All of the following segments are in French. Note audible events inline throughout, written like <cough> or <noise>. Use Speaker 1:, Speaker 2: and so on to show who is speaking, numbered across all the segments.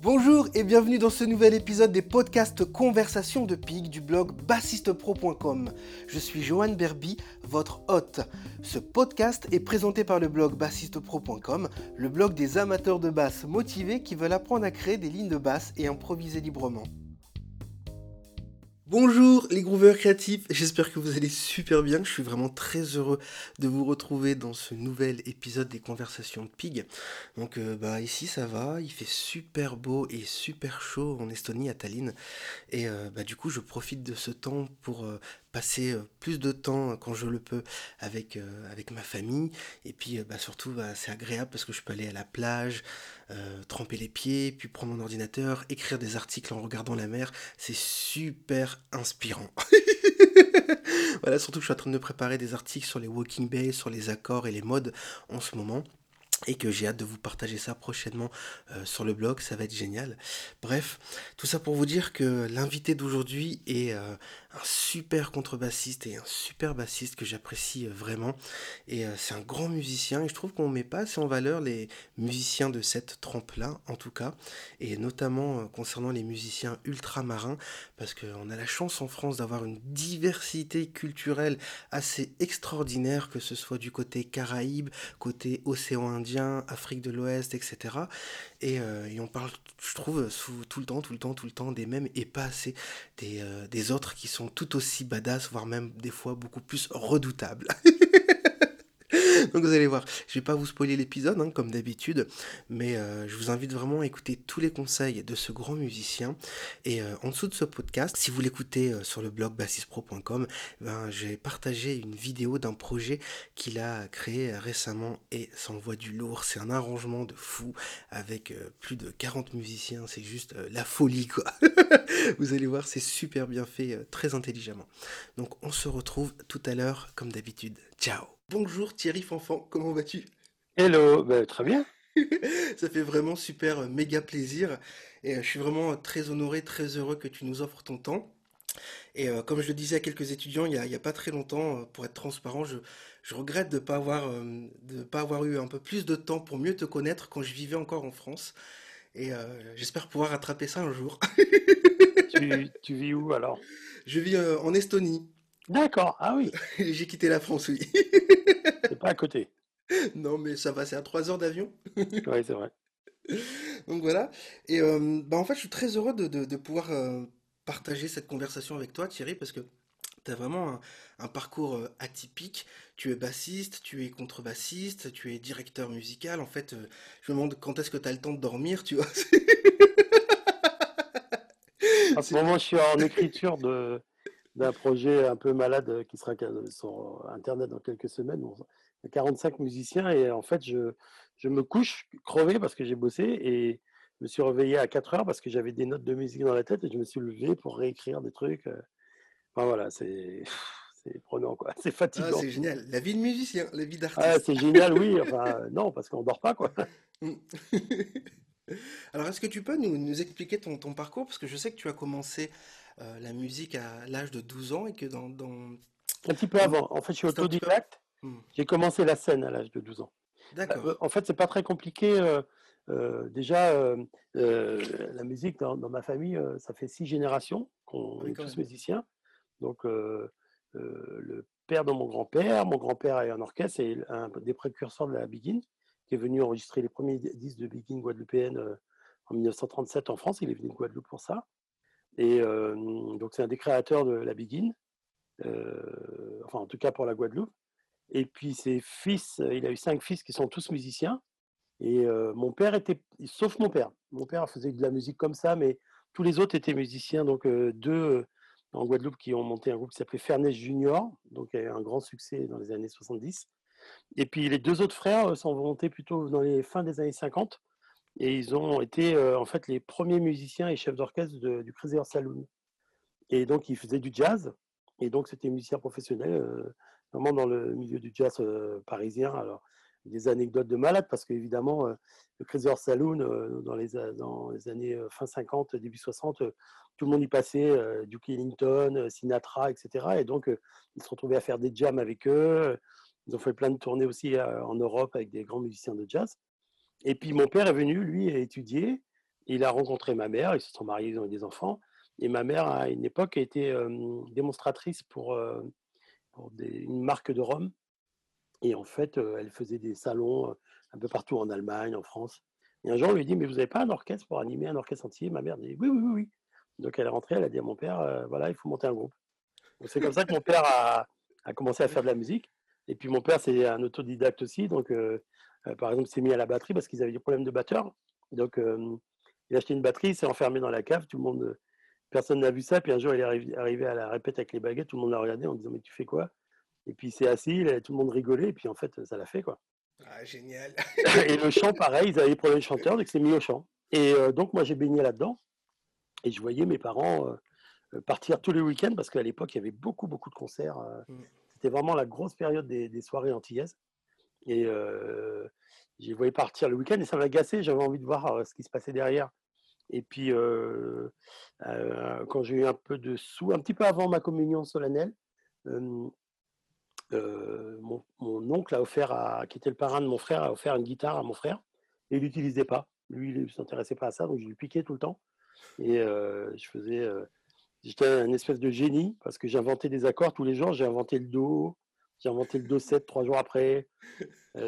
Speaker 1: Bonjour et bienvenue dans ce nouvel épisode des podcasts Conversations de Pig du blog bassistepro.com. Je suis Johan Berby, votre hôte. Ce podcast est présenté par le blog bassistepro.com, le blog des amateurs de basse motivés qui veulent apprendre à créer des lignes de basse et improviser librement. Bonjour les grooveurs créatifs, j'espère que vous allez super bien, je suis vraiment très heureux de vous retrouver dans ce nouvel épisode des conversations de Pig. Donc euh, bah ici ça va, il fait super beau et super chaud en Estonie à Tallinn. Et euh, bah du coup je profite de ce temps pour euh, passer plus de temps quand je le peux avec, avec ma famille. Et puis bah, surtout bah, c'est agréable parce que je peux aller à la plage, tremper les pieds, puis prendre mon ordinateur, écrire des articles en regardant la mer, c'est super inspirant. <laughs> voilà, surtout que je suis en train de préparer des articles sur les walking bays, sur les accords et les modes en ce moment et que j'ai hâte de vous partager ça prochainement euh, sur le blog, ça va être génial. Bref, tout ça pour vous dire que l'invité d'aujourd'hui est euh, un super contrebassiste et un super bassiste que j'apprécie euh, vraiment. Et c'est un grand musicien et je trouve qu'on ne met pas assez en valeur les musiciens de cette trempe-là, en tout cas, et notamment concernant les musiciens ultramarins, parce qu'on a la chance en France d'avoir une diversité culturelle assez extraordinaire, que ce soit du côté Caraïbes, côté océan Indien, Afrique de l'Ouest, etc. Euh, et, on parle, je trouve, tout le temps, tout le temps, tout le temps des mêmes et pas assez des, euh, des autres qui sont tout aussi badass, voire même des fois beaucoup plus redoutables. <laughs> Donc vous allez voir, je vais pas vous spoiler l'épisode hein, comme d'habitude, mais euh, je vous invite vraiment à écouter tous les conseils de ce grand musicien. Et euh, en dessous de ce podcast, si vous l'écoutez euh, sur le blog bassispro.com, ben, j'ai partagé une vidéo d'un projet qu'il a créé récemment et ça envoie du lourd. C'est un arrangement de fou avec plus de 40 musiciens, c'est juste la folie quoi. <laughs> vous allez voir, c'est super bien fait, très intelligemment. Donc on se retrouve tout à l'heure comme d'habitude. Ciao Bonjour Thierry Fanfan, comment vas-tu?
Speaker 2: Hello, ben, très bien. <laughs>
Speaker 1: Ça fait vraiment super euh, méga plaisir et euh, je suis vraiment euh, très honoré, très heureux que tu nous offres ton temps. Et comme je le disais à quelques étudiants il n'y a, pas très longtemps, pour être transparent, je, regrette de ne pas, avoir, pas avoir eu un peu plus de temps pour mieux te connaître quand je vivais encore en France. Et j'espère pouvoir rattraper ça un jour.
Speaker 2: tu, tu vis où alors? <laughs>
Speaker 1: Je vis en Estonie.
Speaker 2: D'accord, ah oui. <laughs>
Speaker 1: J'ai quitté la France, oui.
Speaker 2: c'est pas à côté. <laughs>
Speaker 1: Non, mais ça va, c'est à 3 heures d'avion. <laughs>
Speaker 2: oui, c'est vrai.
Speaker 1: Donc voilà. Et euh, bah en fait, je suis très heureux de, pouvoir euh, partager cette conversation avec toi, Thierry, parce que tu as vraiment un, parcours euh, atypique. Tu es bassiste, tu es contrebassiste, tu es directeur musical. En fait, je me demande quand est-ce que tu as le temps de dormir, tu vois?
Speaker 2: en ce moment, je suis en écriture de, d'un projet un peu malade euh, qui sera sur Internet dans quelques semaines. Il y a 45 musiciens et en fait, je, je me couche crevé parce que j'ai bossé et je me suis réveillé à 4 heures parce que j'avais des notes de musique dans la tête et je me suis levé pour réécrire des trucs. Euh. Enfin voilà, c'est <laughs> c'est prenant quoi, <laughs> c'est ah, fatigant.
Speaker 1: c'est génial, la vie de musicien, la vie d'artiste.
Speaker 2: Ah, c'est génial, oui. <laughs> Enfin non, parce qu'on dort pas quoi. Mm.
Speaker 1: Alors est-ce que tu peux nous, nous expliquer ton, ton, parcours? Parce que je sais que tu as commencé euh, la musique à l'âge de 12 ans et que dans,
Speaker 2: Un petit peu avant. En fait, je suis autodidacte. Hmm. J'ai commencé la scène à l'âge de 12 ans.
Speaker 1: D'accord.
Speaker 2: Euh, en fait, c'est pas très compliqué. Euh, déjà, la musique dans, ma famille, ça fait six générations qu'on est tous musiciens. Donc, le père de mon grand-père, mon grand-père est un orchestre et un des précurseurs de la Begin, qui est venu enregistrer les premiers disques de Begin guadeloupéenne en 1937 en France. Il est venu de Guadeloupe pour ça. Et donc, c'est un des créateurs de la Begin, enfin, en tout cas pour la Guadeloupe. Et puis, ses fils, il a eu cinq fils qui sont tous musiciens. Et mon père était, sauf mon père. Mon père faisait de la musique comme ça, mais tous les autres étaient musiciens. Donc, deux en Guadeloupe qui ont monté un groupe qui s'appelait Fernès Junior, donc a eu un grand succès dans les années 70. Et puis les deux autres frères sont montés plutôt dans les fins des années 50 et ils ont été en fait les premiers musiciens et chefs d'orchestre du Crazy Saloon. Et donc ils faisaient du jazz, et donc c'était musiciens professionnels, vraiment dans le milieu du jazz parisien. Alors des anecdotes de malades parce qu'évidemment le Crazy Saloon dans les, dans les années fin 50, début 60, tout le monde y passait, Duke Ellington, Sinatra, etc. Et donc ils se retrouvaient à faire des jams avec eux. Ils ont fait plein de tournées aussi en Europe avec des grands musiciens de jazz. Et puis mon père est venu, lui, étudier. il a rencontré ma mère, ils se sont mariés, ils ont eu des enfants. Et ma mère, à une époque, a été démonstratrice pour, pour une marque de rhum. Et en fait, elle faisait des salons un peu partout en Allemagne, en France. Et un jour, on lui dit, mais vous n'avez pas un orchestre pour animer un orchestre entier? Ma mère dit, oui, oui, oui, oui. Donc elle est rentrée, elle a dit à mon père, voilà, il faut monter un groupe. C'est comme ça que mon père a, a, commencé à faire de la musique. Et puis mon père, c'est un autodidacte aussi. Donc, par exemple, s'est mis à la batterie parce qu'ils avaient des problèmes de batteur. Donc, il a acheté une batterie, il s'est enfermé dans la cave. Tout le monde, personne n'a vu ça. Puis un jour, il est arrivé à la répète avec les baguettes. Tout le monde l'a regardé en disant Mais tu fais quoi? Et puis il s'est assis, tout le monde rigolait. Et puis en fait, ça l'a fait. quoi.
Speaker 1: Ah, génial.
Speaker 2: et le chant, pareil, ils avaient des problèmes de chanteur, donc c'est mis au chant. Et euh, donc, moi, j'ai baigné là-dedans. Et je voyais mes parents euh, euh, partir tous les week-ends parce qu'à l'époque, il y avait beaucoup, beaucoup de concerts. Mmh. C'était vraiment la grosse période des, des soirées antillaises. Et je les voyais partir le week-end et ça m'a gâché. J'avais envie de voir ce qui se passait derrière. Et puis, euh, euh, quand j'ai eu un peu de sous, un petit peu avant ma communion solennelle, euh, mon, oncle a offert, qui était le parrain de mon frère, a offert une guitare à mon frère et il l'utilisait pas. Lui, il ne s'intéressait pas à ça, donc je lui piquais tout le temps. Et je faisais. J'étais un espèce de génie parce que j'inventais des accords tous les jours. J'ai inventé le Do, j'ai inventé le Do 7 trois jours après.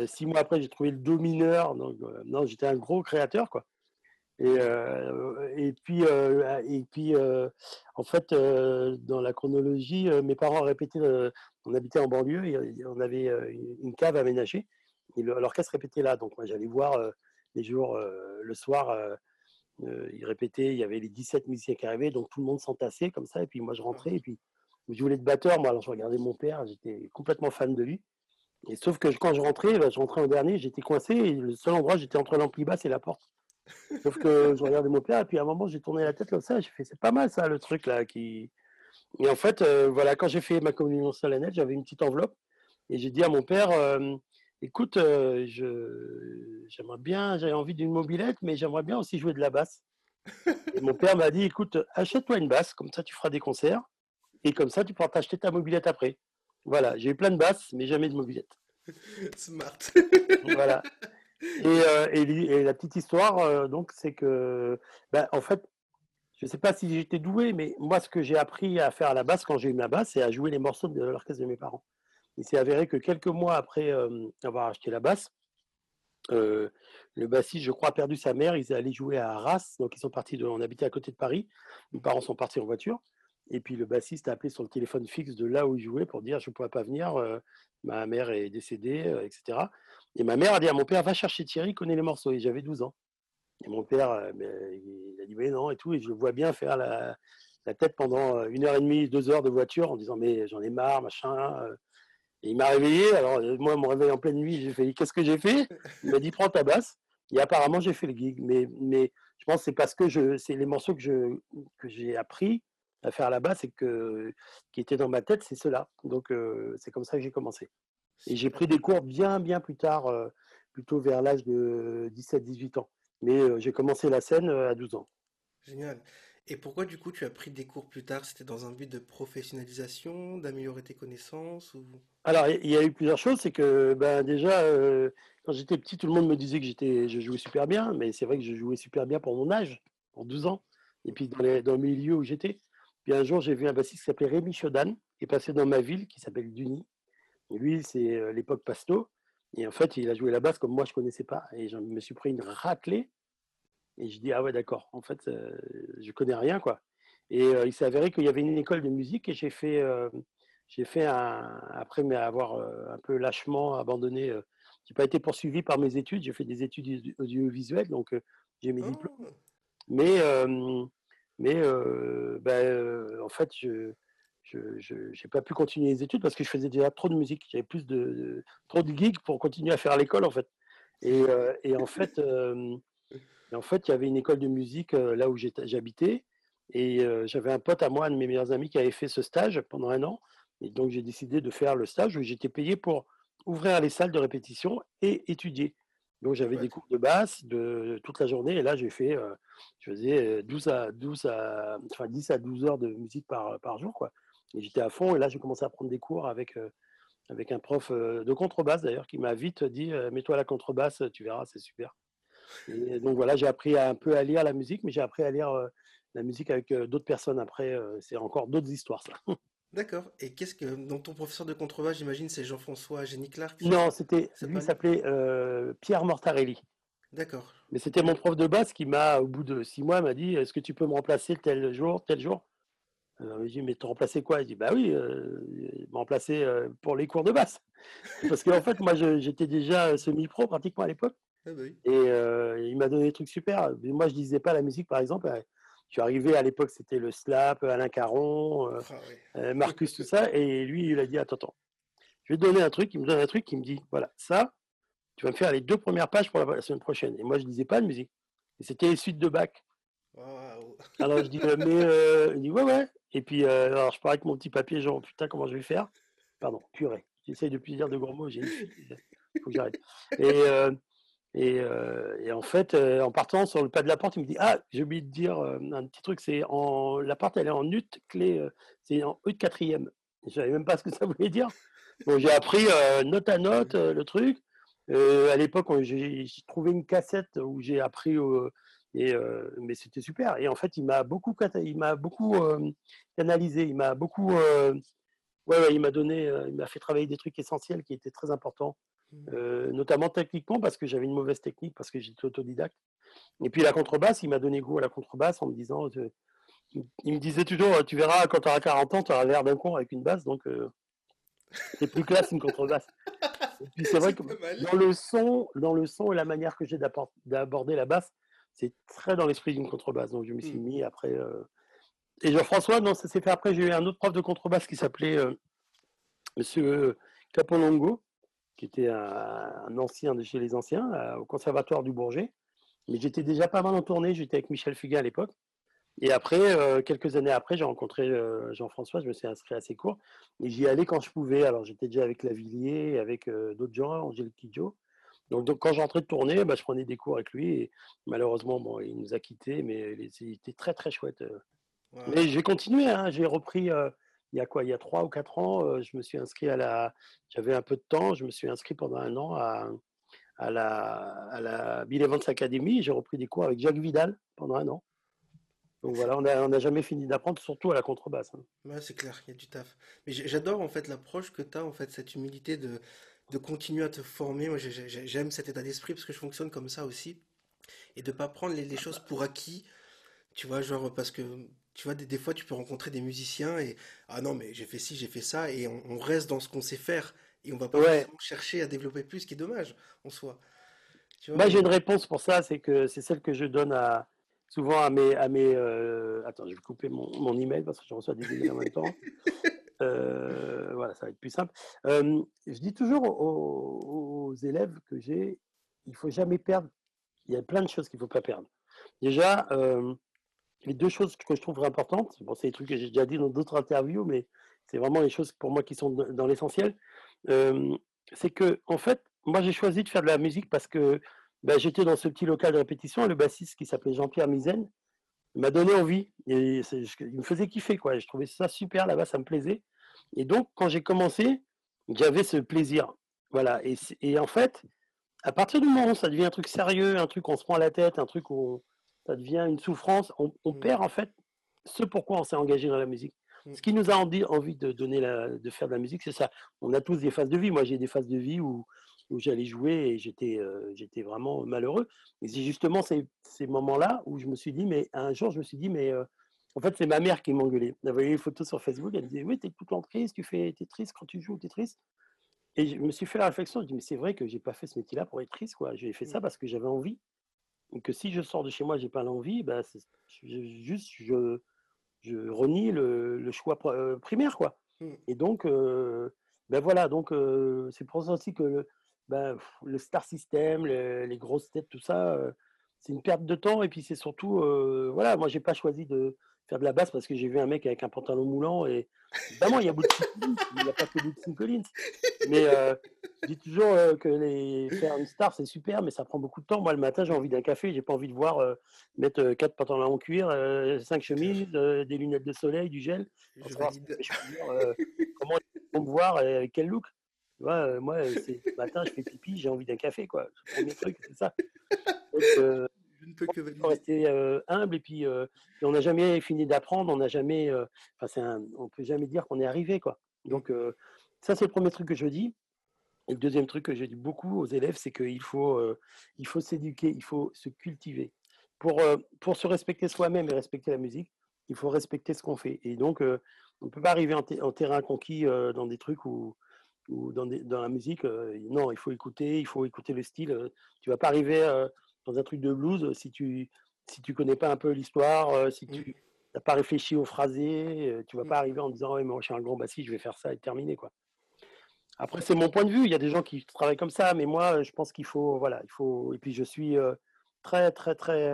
Speaker 2: six mois après, j'ai trouvé le Do mineur. Donc, non, j'étais un gros créateur, quoi. Et, euh, et puis, euh, et puis en fait, dans la chronologie, mes parents répétaient, on habitait en banlieue, et on avait une cave aménagée, et l'orchestre répétait là? Donc moi, j'allais voir les jours, le soir, ils répétaient, il y avait les 17 musiciens qui arrivaient, donc tout le monde s'entassait comme ça, et puis moi je rentrais, et puis je voulais être batteur, moi, alors je regardais mon père, j'étais complètement fan de lui. Et sauf que quand je rentrais, bah, je rentrais en dernier, j'étais coincé, et le seul endroit, j'étais entre l'ampli basse et la porte. Sauf que <laughs> je regardais mon père, et puis à un moment, j'ai tourné la tête comme ça, j'ai fait, c'est pas mal ça, le truc là. qui Et en fait, euh, voilà, quand j'ai fait ma communion solennelle, j'avais une petite enveloppe, et j'ai dit à mon père, euh, écoute, euh, je, j'aimerais bien, j'avais envie d'une mobilette, mais j'aimerais bien aussi jouer de la basse. Et mon père m'a dit, écoute, achète-toi une basse, comme ça tu feras des concerts, et comme ça tu pourras t'acheter ta mobilette après. Voilà, j'ai eu plein de basses, mais jamais de mobilette. <laughs>
Speaker 1: Smart.
Speaker 2: voilà. <laughs> Euh, et, la petite histoire, euh, donc, c'est que, ben, en fait, je ne sais pas si j'étais doué, mais moi, ce que j'ai appris à faire à la basse quand j'ai eu ma basse, c'est à jouer les morceaux de l'orchestre de mes parents. Il s'est avéré que quelques mois après euh, avoir acheté la basse, le bassiste, je crois, a perdu sa mère. Ils allaient jouer à Arras, donc ils sont partis de, on habitait à côté de Paris. Mes parents sont partis en voiture. Et puis le bassiste a appelé sur le téléphone fixe de là où il jouait pour dire je ne pourrais pas venir, ma mère est décédée, etc. Et ma mère a dit à mon père, va chercher Thierry, il connaît les morceaux. Et j'avais 12 ans. Et mon père, euh, ben, il a dit, mais non, et tout. Et je le vois bien faire la, tête pendant euh, une heure et demie, deux heures de voiture en disant, mais j'en ai marre, machin. Euh. Et il m'a réveillé. Alors, moi, mon réveil en pleine nuit, j'ai fait, qu'est-ce que j'ai fait? Il m'a dit, prends ta basse. Et apparemment, j'ai fait le gig. Mais, mais je pense c'est parce que c'est les morceaux que, que j'ai appris faire basse et que, qui étaient dans ma tête, c'est cela. Donc, c'est comme ça que j'ai commencé. Et j'ai pris des cours bien, bien plus tard, euh, plutôt vers l'âge de 17-18 ans. Mais euh, j'ai commencé la scène euh, à 12 ans.
Speaker 1: Génial. Et pourquoi du coup tu as pris des cours plus tard? C'était dans un but de professionnalisation, d'améliorer tes connaissances ou...
Speaker 2: Alors il y a eu plusieurs choses. C'est que ben, déjà, quand j'étais petit, tout le monde me disait que j'étais, je jouais super bien. Mais c'est vrai que je jouais super bien pour mon âge, pour 12 ans. Et puis dans, les, dans le milieu où j'étais. Puis un jour, j'ai vu un bassiste qui s'appelait Rémi Chodan, qui est passé dans ma ville, qui s'appelle Duny. Lui, c'est l'époque Pasto. Et en fait, il a joué la basse comme moi, je ne connaissais pas. Et je me suis pris une raclée. Et je dis, ah ouais, d'accord. En fait, je ne connais rien, quoi. Et il s'est avéré qu'il y avait une école de musique et j'ai fait, j'ai fait un, après mais avoir un peu lâchement abandonné, je n'ai pas été poursuivi par mes études. J'ai fait des études audiovisuelles, donc j'ai mes diplômes. Oh! Mais, mais ben, en fait, je, je n'ai pas pu continuer les études parce que je faisais déjà trop de musique. J'avais plus de, trop de gigs pour continuer à faire l'école en fait. Et, euh, et en <laughs> fait, euh, en fait, il y avait une école de musique euh, là où j'habitais et j'avais un pote à moi, un de mes meilleurs amis, qui avait fait ce stage pendant un an. Et donc j'ai décidé de faire le stage où j'étais payé pour ouvrir les salles de répétition et étudier. Donc j'avais des cours de basse de, toute la journée et là j'ai fait, je faisais 12 à 12 à, enfin 10 à 12 heures de musique par, par jour quoi. Et j'étais à fond. Et là, j'ai commencé à prendre des cours avec, euh, avec un prof euh, de contrebasse, d'ailleurs, qui m'a vite dit euh, Mets-toi à la contrebasse, tu verras, c'est super. Et donc voilà, j'ai appris un peu à lire la musique, mais j'ai appris à lire la musique avec d'autres personnes après. c'est encore d'autres histoires, ça. <laughs>
Speaker 1: D'accord. Et qu'est-ce que. Donc, ton professeur de contrebasse, j'imagine, c'est Jean-François Génie Clark
Speaker 2: Non, c'était. Lui, il s'appelait Pierre Mortarelli.
Speaker 1: D'accord.
Speaker 2: Mais c'était mon prof de basse qui m'a, au bout de six mois, m'a dit Est-ce que tu peux me remplacer tel jour, tel jour? Alors, j'ai dit Mais te remplacer quoi? Il dit Bah oui, il m'a remplacé pour les cours de basse. <laughs> Parce qu'en fait, moi, j'étais déjà semi-pro pratiquement à l'époque. Ah bah et il m'a donné des trucs super. moi, je disais pas la musique, par exemple. Suis arrivé à l'époque, c'était le slap, Alain Caron, ah Marcus, tout ça. Et lui, il a dit Attends, attends, je vais te donner un truc. Il me donne un truc. Il me dit Voilà, ça, tu vas me faire les deux premières pages pour la, semaine prochaine. Et moi, je ne disais pas de musique. Et c'était les suites de bac. Alors je dis, mais euh, il dit, ouais, ouais. Et puis, euh, alors je pars avec mon petit papier, genre, putain, comment je vais faire? Pardon, purée. J'essaye de plus dire de gros mots, j'ai Il <laughs> faut que j'arrête. Et, euh, et, en fait, en partant sur le pas de la porte, il me dit, ah, j'ai oublié de dire un petit truc, c'est en la porte, elle est en ut, clé, c'est en ut quatrième. Je ne savais même pas ce que ça <laughs> voulait dire. Bon, j'ai appris note à note le truc. Euh, à l'époque, j'ai trouvé une cassette où j'ai appris, et, euh, mais c'était super. Et en fait, il m'a beaucoup, il m'a beaucoup canalisé, il m'a beaucoup, ouais, il m'a donné, il m'a fait travailler des trucs essentiels qui étaient très importants, mmh. notamment techniquement parce que j'avais une mauvaise technique, parce que j'étais autodidacte. Et puis la contrebasse, il m'a donné goût à la contrebasse en me disant, il me disait toujours, tu verras, quand tu auras 40 ans, tu auras l'air d'un con avec une basse, donc c'est plus classe une contrebasse. Et puis c'est <laughs> vrai que dans le son, dans le son et la manière que j'ai d'aborder la basse, c'est très dans l'esprit d'une contrebasse. Donc je me suis mmh. mis après. Euh, et Jean-François, non, ça s'est fait après. J'ai eu un autre prof de contrebasse qui s'appelait euh, Monsieur Capolongo, qui était un, ancien de chez les anciens, euh, au Conservatoire du Bourget. Mais j'étais déjà pas mal en tournée. J'étais avec Michel Fugain à l'époque. Et après, euh, quelques années après, j'ai rencontré euh, Jean-François, je me suis inscrit à ses cours, et j'y allais quand je pouvais. Alors j'étais déjà avec Lavillier, avec d'autres gens, Angèle Kidjo. Donc, donc quand j'entrais de tournée, bah, je prenais des cours avec lui, et malheureusement, bon, il nous a quittés, mais il était très très chouette. Mais j'ai continué, hein, j'ai repris, il y a quoi, il y a trois ou quatre ans, je me suis inscrit à la... J'avais un peu de temps, je me suis inscrit pendant un an à, à la, à la Bill Evans Academy, j'ai repris des cours avec Jacques Vidal pendant un an. Donc voilà, on n'a jamais fini d'apprendre, surtout à la contrebasse. Hein.
Speaker 1: C'est clair, il y a du taf. Mais j'adore en fait l'approche que tu as, en fait, cette humilité de, de continuer à te former. Moi, j'aime cet état d'esprit parce que je fonctionne comme ça aussi. Et de pas prendre les, choses pour acquis. Tu vois, genre, parce que tu vois, des, fois, tu peux rencontrer des musiciens et ah non, mais j'ai fait ci, j'ai fait ça, et on, reste dans ce qu'on sait faire et on va pas chercher à développer plus, ce qui est dommage en soi.
Speaker 2: Moi, j'ai une réponse pour ça, c'est que c'est celle que je donne à, souvent à mes. À mes euh, Attends, je vais couper mon, mon, email parce que je reçois des emails en même temps. <laughs> Euh, voilà, ça va être plus simple. Euh, je dis toujours aux, élèves que j'ai il faut jamais perdre. Il y a plein de choses qu'il ne faut pas perdre. Déjà, les deux choses que je trouve importantes, bon, c'est des trucs que j'ai déjà dit dans d'autres interviews, mais c'est vraiment les choses pour moi qui sont dans l'essentiel. c'est que, en fait, moi j'ai choisi de faire de la musique parce que bah, j'étais dans ce petit local de répétition, le bassiste qui s'appelait Jean-Pierre Mizen, m'a donné envie. Et il me faisait kiffer, quoi. Je trouvais ça super là-bas, ça me plaisait. Et donc, quand j'ai commencé, j'avais ce plaisir. Voilà. Et, en fait, à partir du moment où ça devient un truc sérieux, un truc où on se prend la tête, un truc où ça devient une souffrance, on, mmh. perd en fait ce pourquoi on s'est engagé dans la musique. Mmh. Ce qui nous a envie de donner de faire de la musique, c'est ça. On a tous des phases de vie. Moi, j'ai des phases de vie où où j'allais jouer et j'étais j'étais vraiment malheureux. Et c'est justement ces, ces moments-là où je me suis dit, mais un jour, je me suis dit, mais en fait, c'est ma mère qui m'engueulait. Elle voyait les photos sur Facebook, elle me disait, oui, t'es tout le temps triste, tu fais, es triste quand tu joues, t'es triste. Et je me suis fait la réflexion, je me dit, mais c'est vrai que j'ai pas fait ce métier-là pour être triste, quoi. J'ai fait ça mmh. parce que j'avais envie. Et que si je sors de chez moi, j'ai pas l'envie, bah, juste je, je renie le, le choix primaire, quoi. Mmh. Et donc, ben voilà, donc c'est pour ça aussi que ben, le star system, les grosses têtes, tout ça, c'est une perte de temps. Et puis c'est surtout, voilà, moi j'ai pas choisi de faire de la basse parce que j'ai vu un mec avec un pantalon moulant. Et évidemment, il y a beaucoup de il n'y a pas que de Collins. Mais je dis toujours que les, faire une star, c'est super, mais ça prend beaucoup de temps. Moi, le matin, j'ai envie d'un café, j'ai pas envie de voir mettre quatre pantalons en cuir, cinq chemises, des lunettes de soleil, du gel. comment ils vont me voir, avec quel look Tu vois, moi, c'est le matin, je fais pipi, j'ai envie d'un café, quoi. Le premier truc, c'est ça. Donc, je ne peux que valider. rester humble et puis on n'a jamais fini d'apprendre, on n'a jamais, enfin, on peut jamais dire qu'on est arrivé, quoi. Donc ça, c'est le premier truc que je dis. Et le deuxième truc que je dis beaucoup aux élèves, c'est qu'il faut, il faut s'éduquer, il faut se cultiver. Pour, pour se respecter soi-même et respecter la musique, il faut respecter ce qu'on fait. Et donc, on ne peut pas arriver en, terrain conquis dans des trucs où, ou dans, dans, la musique. non, il faut écouter, il faut écouter le style. tu vas pas arriver dans un truc de blues si tu si tu connais pas un peu l'histoire, si tu n'as pas réfléchi au phrasé, tu vas pas arriver en disant ouais, moi je suis un grand bassiste, je vais faire ça et terminer quoi. Après c'est mon point de vue, il y a des gens qui travaillent comme ça, mais moi je pense qu'il faut voilà, il faut et puis je suis très très très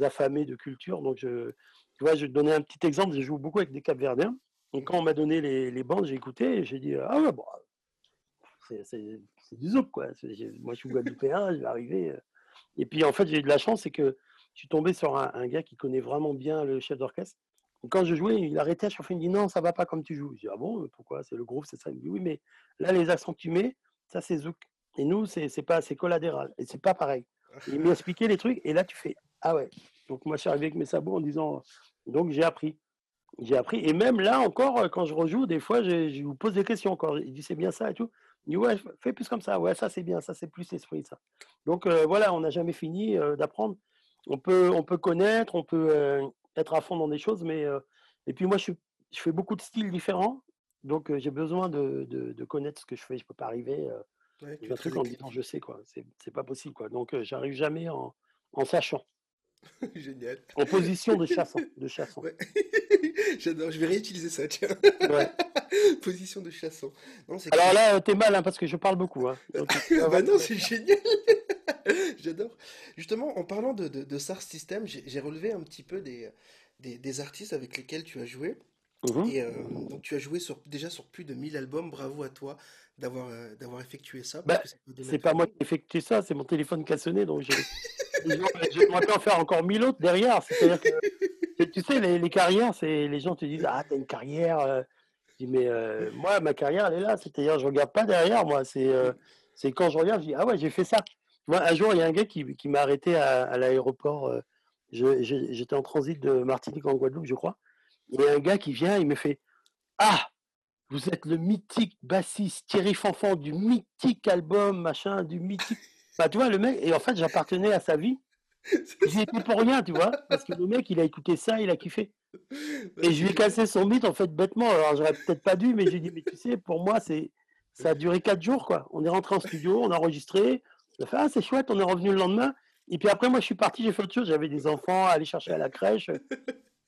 Speaker 2: affamé de culture, donc je tu vois, je vais te donner un petit exemple, je joue beaucoup avec des Capverdiens. Donc quand on m'a donné les, les bandes, j'ai écouté et j'ai dit ah ouais bon c'est du zouk, quoi. Moi, je suis guadeloupéen, je vais arriver. Euh. Et puis, en fait, j'ai eu de la chance, c'est que je suis tombé sur un, gars qui connaît vraiment bien le chef d'orchestre. Quand je jouais, il arrêtait à chaque fois, il me dit non, ça va pas comme tu joues. Je dis ah bon, pourquoi? C'est le groupe, c'est ça? Il me dit oui, mais là, les accents que tu mets, ça, c'est zouk. Et nous, c'est pas, c'est collatéral. Et c'est pas pareil. il m'a expliqué les trucs, et là, tu fais ah ouais. Donc, moi, je suis arrivé avec mes sabots en disant donc, j'ai appris. J'ai appris. Et même là encore, quand je rejoue, des fois, je, vous pose des questions encore. Il dit c'est bien ça et tout. Ouais, fais plus comme ça. Ouais, ça c'est bien. Ça c'est plus esprit ça. Donc euh, voilà, on n'a jamais fini euh, d'apprendre. On peut, on peut connaître, on peut euh, être à fond dans des choses, mais et puis moi je, je fais beaucoup de styles différents. Donc j'ai besoin de, de, connaître ce que je fais. Je peux pas arriver. Ouais, un truc en disant je sais quoi. C'est pas possible quoi. Donc j'arrive jamais en, en sachant. <laughs>
Speaker 1: Génial.
Speaker 2: En position de chassant. De <laughs> <laughs>
Speaker 1: J'adore, je vais réutiliser ça, tiens. <laughs> position de chassant.
Speaker 2: Alors là, t'es mal, hein, parce que je parle beaucoup. Hein.
Speaker 1: bah <laughs> non, c'est génial. <laughs> J'adore. Justement, en parlant de, de, SAR System, j'ai relevé un petit peu des, des, artistes avec lesquels tu as joué. Mhm. Et euh, donc tu as joué sur, déjà sur plus de 1000 albums, bravo à toi d'avoir euh, d'avoir effectué ça.
Speaker 2: Bah, c'est pas moi qui ai effectué ça, c'est mon téléphone qui a sonné, donc j'aimerais en faire encore 1000 autres derrière. Que, tu sais, les, carrières, c'est les gens te disent Ah, t'as une carrière. Euh. Je dis, mais moi, ma carrière, elle est là. C'est-à-dire, je regarde pas derrière, moi. C'est c'est quand je regarde, je dis Ah ouais, j'ai fait ça. Moi, un jour, il y a un gars qui, qui m'a arrêté à, à l'aéroport. J'étais en transit de Martinique en Guadeloupe, je crois. Il y a un gars qui vient, il me fait Ah, vous êtes le mythique bassiste Thierry Fanfan du mythique album, machin, du mythique. Bah, tu vois, le mec, et en fait, j'appartenais à sa vie. <laughs> J'y étais pour rien, tu vois, parce que le mec, il a écouté ça, il a kiffé. <laughs> Et je lui ai cassé son mythe, en fait, bêtement. Alors, j'aurais peut-être pas dû, mais j'ai dit, mais tu sais, pour moi, c'est ça a duré quatre jours, quoi. On est rentré en studio, on a enregistré, on a fait, ah, c'est chouette, on est revenu le lendemain. Et puis après, moi, je suis parti, j'ai fait autre chose. J'avais des enfants à aller chercher à la crèche.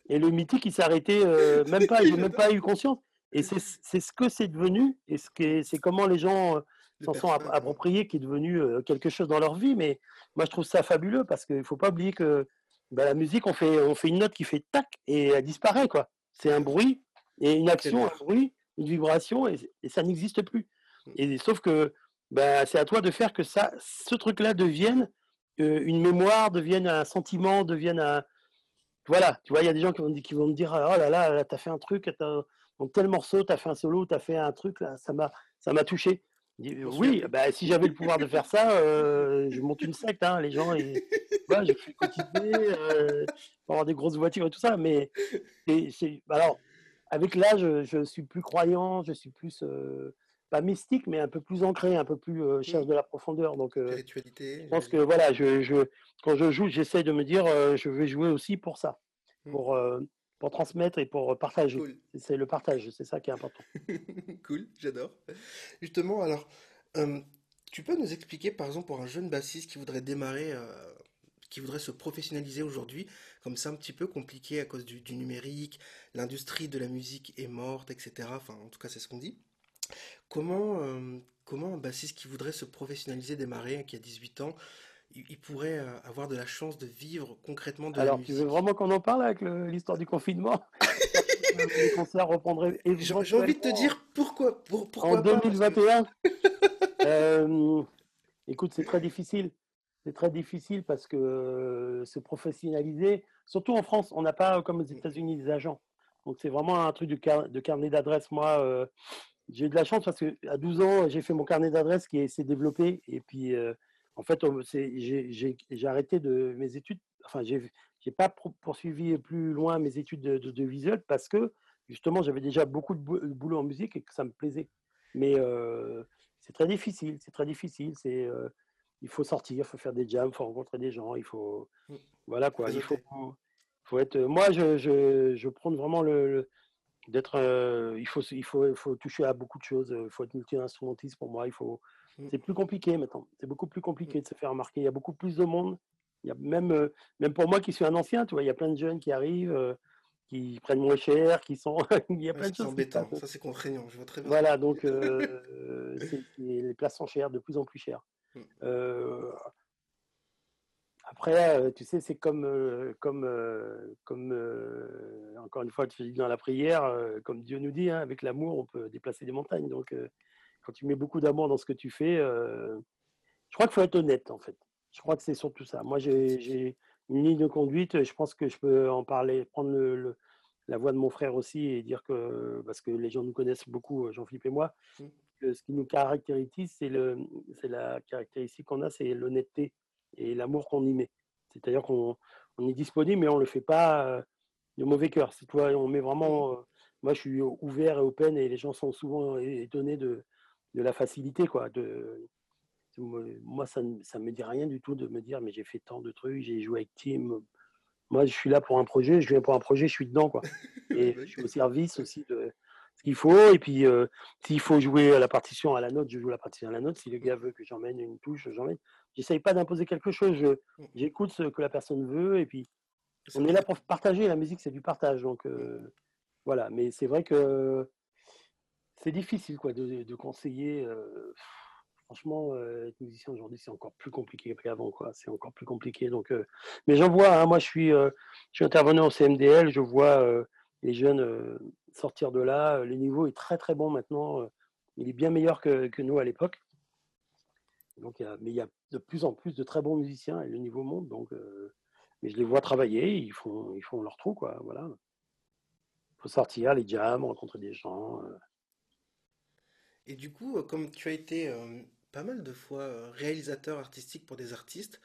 Speaker 2: Et le mythique, il s'est arrêté, euh, même pas, j'ai même pas eu conscience. Et c'est ce que c'est devenu, et c'est comment les gens euh, s'en sont appropriés qui est devenu euh, quelque chose dans leur vie. Mais moi, je trouve ça fabuleux parce qu'il ne faut pas oublier que bah, la musique, on fait, on fait une note qui fait tac et elle disparaît. quoi. C'est un bruit et une action, un bruit, une vibration et, ça n'existe plus. Mmh. Et sauf que bah, c'est à toi de faire que ça, ce truc-là devienne une mémoire, devienne un sentiment, devienne un, voilà, tu vois, il y a des gens qui vont, qui vont me dire Oh là là, là tu as fait un truc, dans tel morceau, tu as fait un solo, tu as fait un truc, là, ça m'a touché. Oui, bah, si j'avais le pouvoir de faire ça, euh, je monte une secte. Hein, les gens, et, ouais, je fais quotidien, euh, pour avoir des grosses voitures et tout ça. Mais c'est, alors, avec l'âge, je, suis plus croyant, je suis plus, euh, pas mystique, mais un peu plus ancré, un peu plus euh, cherche de la profondeur. Donc, je pense que voilà, je, je, quand je joue, j'essaie de me dire, je vais jouer aussi pour ça, mmh. pour pour transmettre et pour partager. C'est le partage, c'est ça qui est important. <laughs>
Speaker 1: cool, j'adore. Justement, alors, tu peux nous expliquer, par exemple, pour un jeune bassiste qui voudrait démarrer, qui voudrait se professionnaliser aujourd'hui, comme c'est un petit peu compliqué à cause du, numérique, l'industrie de la musique est morte, etc. Enfin, en tout cas, c'est ce qu'on dit. Comment, comment un bassiste qui voudrait se professionnaliser, démarrer, qui a 18 ans, il pourrait euh, avoir de la chance de vivre concrètement de
Speaker 2: Alors, tu veux vraiment qu'on en parle avec l'histoire du confinement? <laughs> Les concerts reprendraient.
Speaker 1: J'ai envie de te dire pourquoi. Pour, pourquoi
Speaker 2: en 2021 <laughs> euh, Écoute, c'est très difficile. C'est très difficile parce que euh, se professionnaliser, surtout en France, on n'a pas comme aux États-Unis des agents. Donc c'est vraiment un truc de, de carnet d'adresse. Moi, j'ai eu de la chance parce qu'à 12 ans, j'ai fait mon carnet d'adresses qui s'est développé. Et puis, en fait, j'ai arrêté de mes études. Enfin, j'ai n'ai pas poursuivi plus loin mes études de, visuel parce que justement, j'avais déjà beaucoup de boulot en musique et que ça me plaisait. Mais c'est très difficile, c'est très difficile. C'est il faut sortir, il faut faire des jams, il faut rencontrer des gens, il faut mmh. voilà quoi. Il faut, faut être. Moi, je, je, je prends vraiment le, d'être. il faut il faut faut toucher à beaucoup de choses. Il faut être multi-instrumentiste pour moi. Il faut. Mmh. C'est plus compliqué maintenant. C'est beaucoup plus compliqué mmh. de se faire remarquer. Il y a beaucoup plus de monde. Il y a même même pour moi qui suis un ancien, tu vois, il y a plein de jeunes qui arrivent qui prennent moins cher, qui sont. <laughs> il y a plein de choses.
Speaker 1: C'est embêtant, ça c'est contraignant, je vois très bien.
Speaker 2: Voilà, donc <laughs> euh, les places sont chères, de plus en plus chères. Euh, après, euh, tu sais, c'est comme, comme, comme encore une fois, tu dis dans la prière, comme Dieu nous dit, hein, avec l'amour, on peut déplacer des montagnes. Donc, quand tu mets beaucoup d'amour dans ce que tu fais, je crois qu'il faut être honnête, en fait. Je crois que c'est surtout ça. Moi, j'ai une ligne de conduite, je pense que je peux en parler, prendre le, la voix de mon frère aussi et dire que, parce que les gens nous connaissent beaucoup, Jean-Philippe et moi, mmh. que ce qui nous caractérise, c'est la caractéristique qu'on a, c'est l'honnêteté et l'amour qu'on y met. C'est-à-dire qu'on on est disponible, mais on ne le fait pas de mauvais cœur. C'est toi, on met vraiment. Mmh. moi, je suis ouvert et open et les gens sont souvent étonnés de, de la facilité, quoi. De, moi, ça ne me dit rien du tout de me dire, mais j'ai fait tant de trucs, j'ai joué avec Tim. Moi, je suis là pour un projet, je viens pour un projet, je suis dedans, quoi. <laughs> Et je suis au service aussi de ce qu'il faut. Et puis, s'il faut jouer à la partition à la note, je joue la partition à la note. Si le gars veut que j'emmène une touche, j'emmène. J'essaye pas d'imposer quelque chose. J'écoute ce que la personne veut. Et puis, on est là pour partager. La musique, c'est du partage. Donc, voilà. Mais c'est vrai que c'est difficile, quoi, de, conseiller. Franchement, être musicien aujourd'hui, c'est encore plus compliqué qu'avant. C'est encore plus compliqué. Donc, mais j'en vois. Hein, moi, je suis, je suis intervenant au CMDL. Je vois les jeunes sortir de là. Le niveau est très très bon maintenant. Il est bien meilleur que, que nous à l'époque. Mais il y a de plus en plus de très bons musiciens et le niveau monte. Donc, mais je les vois travailler. Ils font, ils font leur trou, quoi. Voilà. Il faut sortir, les jams, rencontrer des gens.
Speaker 1: Et du coup, comme tu as été pas mal de fois euh, réalisateur artistique pour des artistes.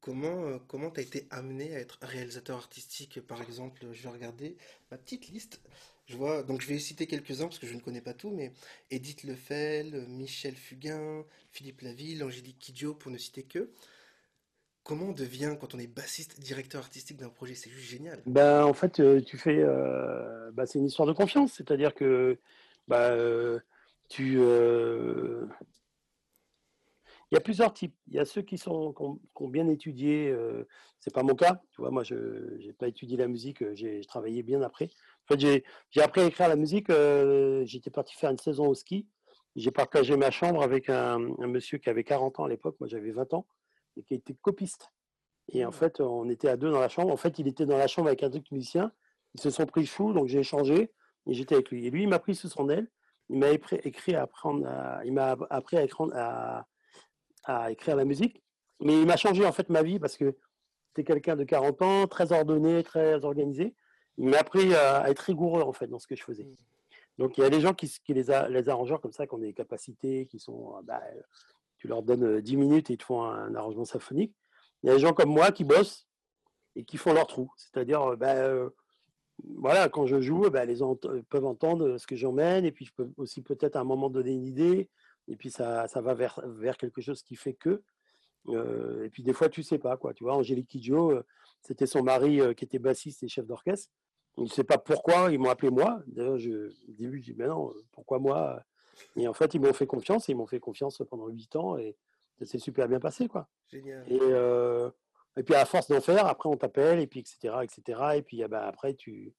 Speaker 1: Comment euh, comment t'as été amené à être réalisateur artistique? Par exemple, je vais regarder ma petite liste. Je vois, donc je vais citer quelques-uns parce que je ne connais pas tout, mais Edith Lefel, Michel Fugain, Philippe Laville, Angélique Kidjo, pour ne citer que. Comment on devient, quand on est bassiste, directeur artistique d'un projet? C'est juste génial.
Speaker 2: Ben, en fait, euh, tu fais. bah, c'est une histoire de confiance. C'est-à-dire que bah, tu, il y a plusieurs types. Il y a ceux qui, sont, qui, ont, bien étudié. Euh, c'est pas mon cas. Tu vois, moi, je n'ai pas étudié la musique. Euh, j'ai travaillé bien après. En fait, j'ai appris à écrire la musique. Euh, j'étais parti faire une saison au ski. J'ai partagé ma chambre avec un, monsieur qui avait 40 ans à l'époque. Moi, j'avais 20 ans et qui était copiste. Et en mmh. fait, on était à deux dans la chambre. En fait, il était dans la chambre avec un truc musicien. Ils se sont pris fou, donc j'ai échangé et j'étais avec lui. Et lui, il m'a pris sous son aile. Il m'a écrit à apprendre, il m'a appris à, écrire, à, à écrire la musique. Mais il m'a changé en fait ma vie parce que c'était quelqu'un de 40 ans, très ordonné, très organisé. Il m'a appris à, être rigoureux en fait dans ce que je faisais. Mm. Donc il y a des gens qui, qui les, a, les arrangeurs comme ça, qui ont des capacités, qui sont, bah, tu leur donnes 10 minutes et ils te font un, arrangement symphonique. Il y a des gens comme moi qui bossent et qui font leur trou. C'est-à-dire, bah, euh, voilà, quand je joue, bah, les gens peuvent entendre ce que j'emmène et puis je peux aussi peut-être à un moment donner une idée et puis ça, ça va vers, vers quelque chose qui fait que. Euh, et puis des fois, tu sais pas quoi. Tu vois, Angélique Kidjo, euh, c'était son mari euh, qui était bassiste et chef d'orchestre. On ne sait pas pourquoi ils m'ont appelé moi. D'ailleurs, je, au début, je dis mais non, pourquoi moi Et en fait, ils m'ont fait confiance. Et ils m'ont fait confiance pendant huit ans et ça s'est super bien passé quoi.
Speaker 1: Génial.
Speaker 2: Et, et puis à force d'en faire, après on t'appelle et puis etc etc. Et puis ah ben, après tu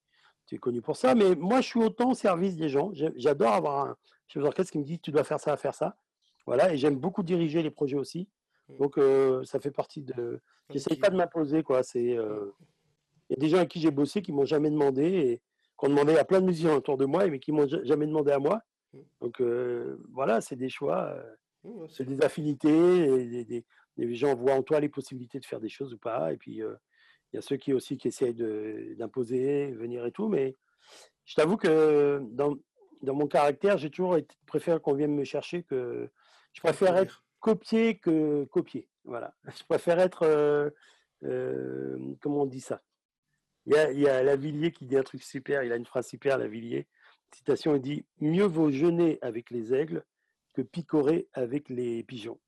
Speaker 2: tu es connu pour ça. Mais moi, je suis autant au service des gens. J'adore avoir un chef d'orchestre qui me dit tu dois faire ça, faire ça. Voilà, et j'aime beaucoup diriger les projets aussi. Mmh. Donc, euh, ça fait partie de. J'essaye pas de m'imposer, quoi. C'est. Euh, il y a des gens avec qui j'ai bossé qui m'ont jamais demandé et qui ont demandé à plein de musiciens autour de moi, mais qui m'ont jamais demandé à moi. Mmh. Donc, euh, voilà, c'est des choix. Mmh, c'est des affinités. Des, gens voient en toi les possibilités de faire des choses ou pas. Et puis, il y a ceux qui aussi qui essayent d'imposer, venir et tout, mais je t'avoue que dans, dans mon caractère, j'ai toujours été, préféré qu'on vienne me chercher que je préfère être copié que copié. Voilà. <laughs> Je préfère être, euh, euh, comment on dit ça? Il y, a, il y a Lavillier qui dit un truc super, il a une phrase super, Lavillier. Citation, il dit Mieux vaut jeûner avec les aigles que picorer avec les pigeons.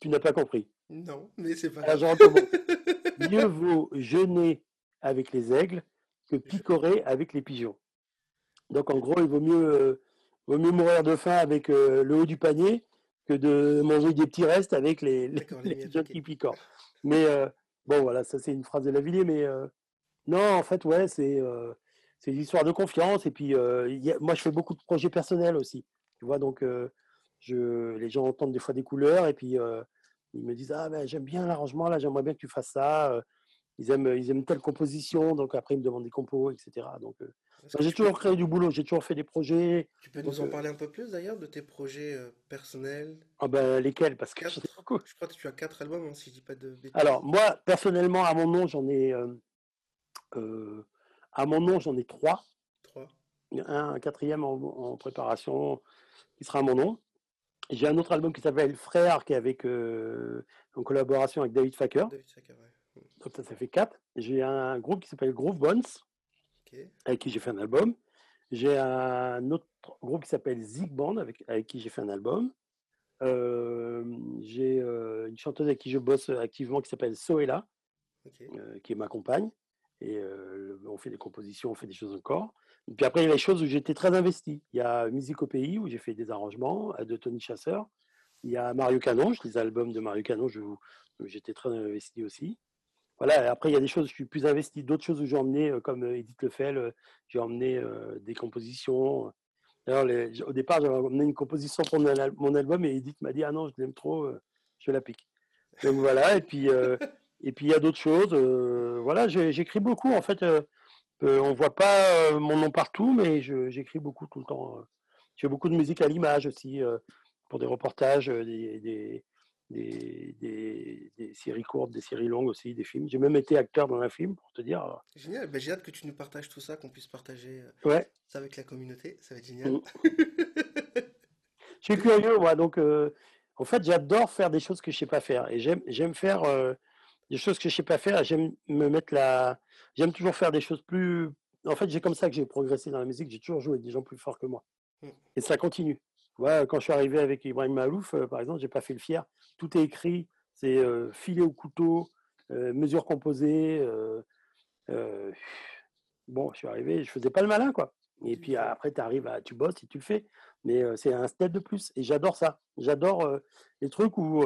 Speaker 2: Tu n'as pas compris
Speaker 1: Non, mais c'est pas
Speaker 2: grave. <laughs> Mieux vaut jeûner avec les aigles que picorer avec les pigeons. Donc en gros, il vaut mieux, euh, vaut mieux mourir de faim avec euh, le haut du panier que de manger des petits restes avec les, les, pigeons qui picorent. Mais euh, bon, voilà, ça c'est une phrase de Lavillier, mais non, en fait, ouais, c'est c'est une histoire de confiance. Et puis, moi, je fais beaucoup de projets personnels aussi. Tu vois, donc, je, les gens entendent des fois des couleurs et puis ils me disent Ah, ben, j'aime bien l'arrangement, là, j'aimerais bien que tu fasses ça. Ils aiment, ils aiment telle composition, donc après, ils me demandent des compos, etc. Donc, j'ai toujours créé du boulot, j'ai toujours fait des projets.
Speaker 1: Tu peux nous en parler un peu plus d'ailleurs de tes projets personnels?
Speaker 2: Ah, ben, lesquels? Parce que
Speaker 1: je crois que tu as quatre albums, hein, si je dis pas de bêtises.
Speaker 2: Alors, moi, personnellement, à mon nom, j'en ai. à mon nom, j'en ai trois.
Speaker 1: Trois.
Speaker 2: Un, un quatrième en, préparation qui sera à mon nom. J'ai un autre album qui s'appelle Frère, qui est avec, en collaboration avec David Facker.
Speaker 1: David Facker ouais.
Speaker 2: Donc ça, ça fait quatre. J'ai un groupe qui s'appelle Groove Bones, avec qui j'ai fait un album. J'ai un autre groupe qui s'appelle Zig Band, avec, avec qui j'ai fait un album. j'ai une chanteuse avec qui je bosse activement qui s'appelle Soela, qui est ma compagne. Et on fait des compositions, on fait des choses encore. Et puis après, il y a les choses où j'étais très investi. Il y a Musique au pays, où j'ai fait des arrangements de Tony Chasseur. Il y a Mario Canonge, les albums de Mario Canonge, où, j'étais très investi aussi. Voilà, après, il y a des choses où je suis plus investi, d'autres choses où j'ai emmené, comme Edith Lefel, j'ai emmené des compositions. D'ailleurs, au départ, j'avais emmené une composition pour mon album et Edith m'a dit Ah non, je l'aime trop, je la pique. Donc voilà, et puis <laughs> et puis il y a d'autres choses. Euh, voilà, j'écris beaucoup. En fait, euh, euh, on ne voit pas mon nom partout, mais j'écris beaucoup tout le temps. Je fais beaucoup de musique à l'image aussi, pour des reportages, des, des, séries courtes, des séries longues aussi, des films. J'ai même été acteur dans un film, pour te dire.
Speaker 1: Génial, ben, j'ai hâte que tu nous partages tout ça, qu'on puisse partager
Speaker 2: ouais.
Speaker 1: ça avec la communauté, ça va être génial. Mm. <laughs>
Speaker 2: je suis curieux, moi, donc en fait j'adore faire des choses que je ne sais pas faire. Et j'aime faire des choses que je sais pas faire. J'aime me mettre la. J'aime toujours faire des choses plus. En fait, j'ai comme ça que j'ai progressé dans la musique. J'ai toujours joué avec des gens plus forts que moi. Mmh. Et ça continue. Ouais, quand je suis arrivé avec Ibrahim Malouf, euh, par exemple, j'ai pas fait le fier. Tout est écrit. C'est euh, filé au couteau, euh, mesure composée. bon, je suis arrivé, je faisais pas le malin, quoi. Et puis après, tu arrives, à, tu bosses et tu le fais. Mais c'est un step de plus. Et j'adore ça. J'adore les trucs où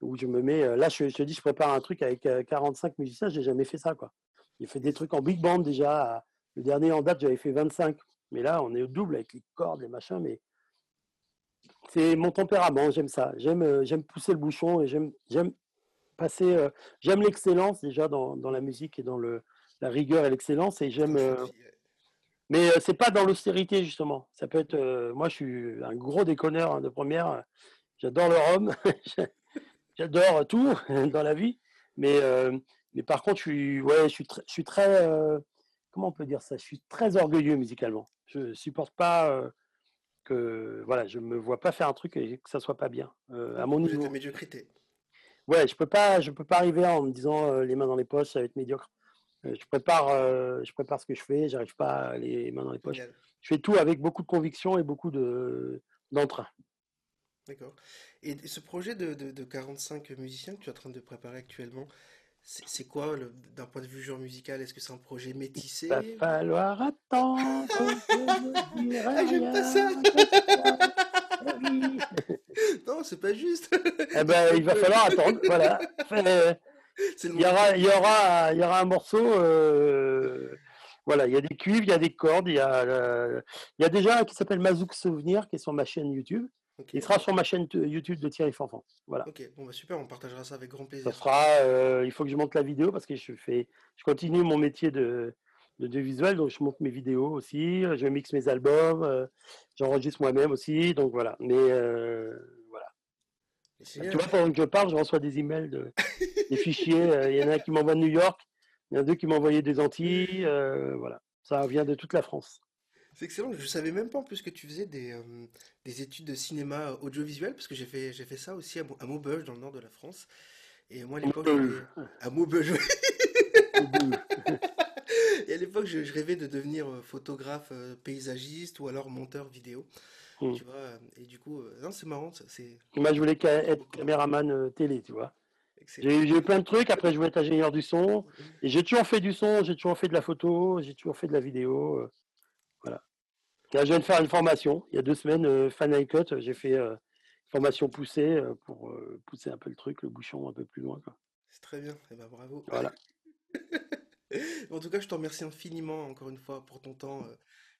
Speaker 2: où je me mets. Là, je, te dis, je prépare un truc avec 45 musiciens, j'ai jamais fait ça. quoi. J'ai fait des trucs en big band déjà. Le dernier en date, j'avais fait 25. Mais là, on est au double avec les cordes, les machins. Mais c'est mon tempérament, j'aime ça. J'aime, j'aime pousser le bouchon et j'aime, j'aime passer. j'aime l'excellence déjà dans, dans, la musique et dans le, la rigueur et l'excellence. Et j'aime. mais c'est pas dans l'austérité justement. Ça peut être. moi, je suis un gros déconneur hein, de première. J'adore le rhum. <laughs> j'adore tout <laughs> dans la vie, mais, euh, mais par contre, je suis, ouais, je suis, je suis très, euh, comment on peut dire ça? Je suis très orgueilleux musicalement. Je supporte pas euh, que, voilà, je me vois pas faire un truc et que ça soit pas bien à mon niveau.
Speaker 1: médiocrité.
Speaker 2: Ouais, je peux pas, je peux pas arriver en me disant les mains dans les poches, ça va être médiocre. je prépare, je prépare ce que je fais, j'arrive pas les mains dans les poches. Je fais tout avec beaucoup de conviction et beaucoup de d'entrain.
Speaker 1: D'accord. Et ce projet de, de, 45 musiciens que tu es en train de préparer actuellement, c'est quoi d'un point de vue genre musical Est-ce que c'est un projet métissé
Speaker 2: Il va falloir attendre.
Speaker 1: ah, j'aime pas ça <laughs> Non, c'est pas juste.
Speaker 2: eh ben, il va falloir attendre. Voilà. il, y aura, il, y aura, il y aura un morceau. Euh, voilà, il y a des cuivres, il y a des cordes, il y a, euh, il y a déjà un qui s'appelle Mazouk Souvenir qui est sur ma chaîne YouTube. Il sera sur ma chaîne YouTube de Thierry Fanfan. Voilà.
Speaker 1: Ok, bon bah super, on partagera ça avec grand plaisir.
Speaker 2: Ça sera, euh, il faut que je monte la vidéo parce que je fais, je continue mon métier de, de, visuel, donc je monte mes vidéos aussi, je mixe mes albums, euh, j'enregistre moi-même aussi, donc voilà. Mais euh, voilà. tu vois, pendant que je parle, je reçois des emails, de, <laughs> des fichiers. Il y en a un qui m'envoie de New York, il y en a deux qui envoyé des Antilles, voilà. Ça vient de toute la France.
Speaker 1: C'est excellent. Je savais même pas en plus que tu faisais des, euh, des études de cinéma audiovisuel, parce que j'ai fait, j'ai fait ça aussi à, Maubeuge, dans le nord de la France. Et moi, à l'époque, <laughs> à Maubeuge, <laughs> Et à l'époque, je, rêvais de devenir euh, photographe euh, paysagiste ou alors monteur vidéo. Hmm. Tu vois, et du coup, non, c'est marrant. C'est...
Speaker 2: Moi, je voulais être caméraman télé, tu vois. J'ai eu plein de trucs. Après, je voulais être ingénieur du son. Et j'ai toujours fait du son, j'ai toujours fait de la photo, j'ai toujours fait de la vidéo. Je viens de faire une formation. Il y a deux semaines, euh, Fan Cut, j'ai fait euh, formation poussée euh, pour pousser un peu le truc, le bouchon un peu plus loin.
Speaker 1: C'est très bien. Eh ben, bravo. Voilà. <laughs> en tout cas, je te remercie infiniment encore une fois pour ton temps,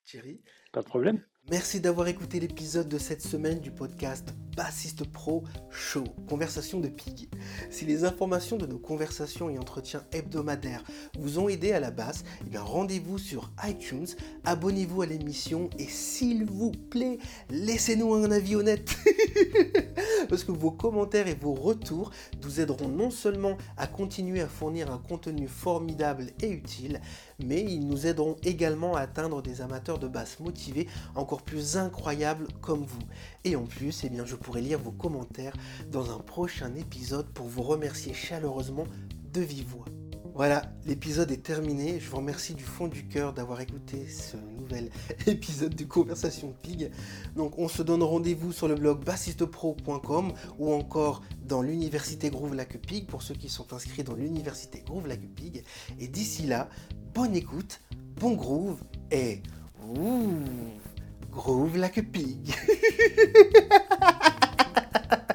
Speaker 1: Thierry.
Speaker 2: Pas de problème.
Speaker 1: Merci d'avoir écouté l'épisode de cette semaine du podcast Bassiste Pro Show, conversation de Pig. Si les informations de nos conversations et entretiens hebdomadaires vous ont aidé à la basse, eh rendez-vous sur iTunes, abonnez-vous à l'émission et s'il vous plaît, laissez-nous un avis honnête. <laughs> Parce que vos commentaires et vos retours nous aideront non seulement à continuer à fournir un contenu formidable et utile, mais ils nous aideront également à atteindre des amateurs de basse motivés encore plus incroyables comme vous. Et en plus, eh bien, je pourrai lire vos commentaires dans un prochain épisode pour vous remercier chaleureusement de vive voix. Voilà, l'épisode est terminé. Je vous remercie du fond du cœur d'avoir écouté ce nouvel <laughs> épisode de Conversation Pig. Donc, on se donne rendez-vous sur le blog bassistepro.com ou encore dans l'université Groove Lac Pig pour ceux qui sont inscrits dans l'université Groove Lac Pig. Et d'ici là, bonne écoute, bon groove et ouh, groove like a pig. <laughs>